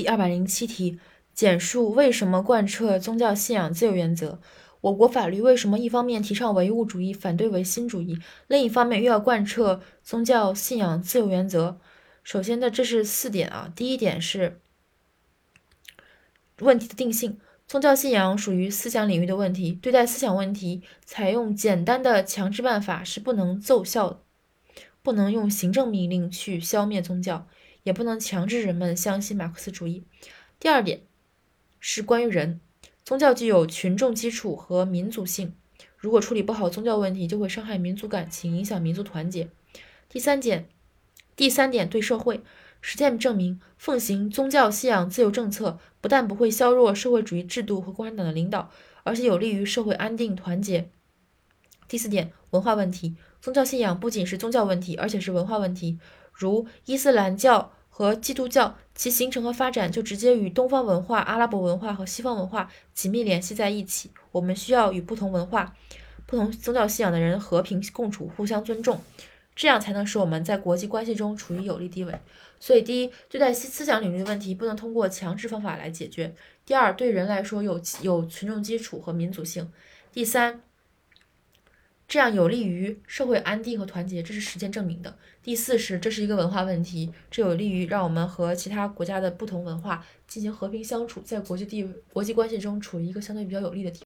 第二百零七题，简述为什么贯彻宗教信仰自由原则。我国法律为什么一方面提倡唯物主义，反对唯心主义，另一方面又要贯彻宗教信仰自由原则？首先呢，这是四点啊。第一点是问题的定性，宗教信仰属于思想领域的问题，对待思想问题，采用简单的强制办法是不能奏效，不能用行政命令去消灭宗教。也不能强制人们相信马克思主义。第二点是关于人，宗教具有群众基础和民族性，如果处理不好宗教问题，就会伤害民族感情，影响民族团结。第三点，第三点对社会，实践证明，奉行宗教信仰自由政策，不但不会削弱社会主义制度和共产党的领导，而且有利于社会安定团结。第四点，文化问题，宗教信仰不仅是宗教问题，而且是文化问题。如伊斯兰教和基督教，其形成和发展就直接与东方文化、阿拉伯文化和西方文化紧密联系在一起。我们需要与不同文化、不同宗教信仰的人和平共处，互相尊重，这样才能使我们在国际关系中处于有利地位。所以，第一，对待思思想领域的问题，不能通过强制方法来解决；第二，对人来说有有群众基础和民族性；第三。这样有利于社会安定和团结，这是实践证明的。第四是，这是一个文化问题，这有利于让我们和其他国家的不同文化进行和平相处，在国际地国际关系中处于一个相对比较有利的地。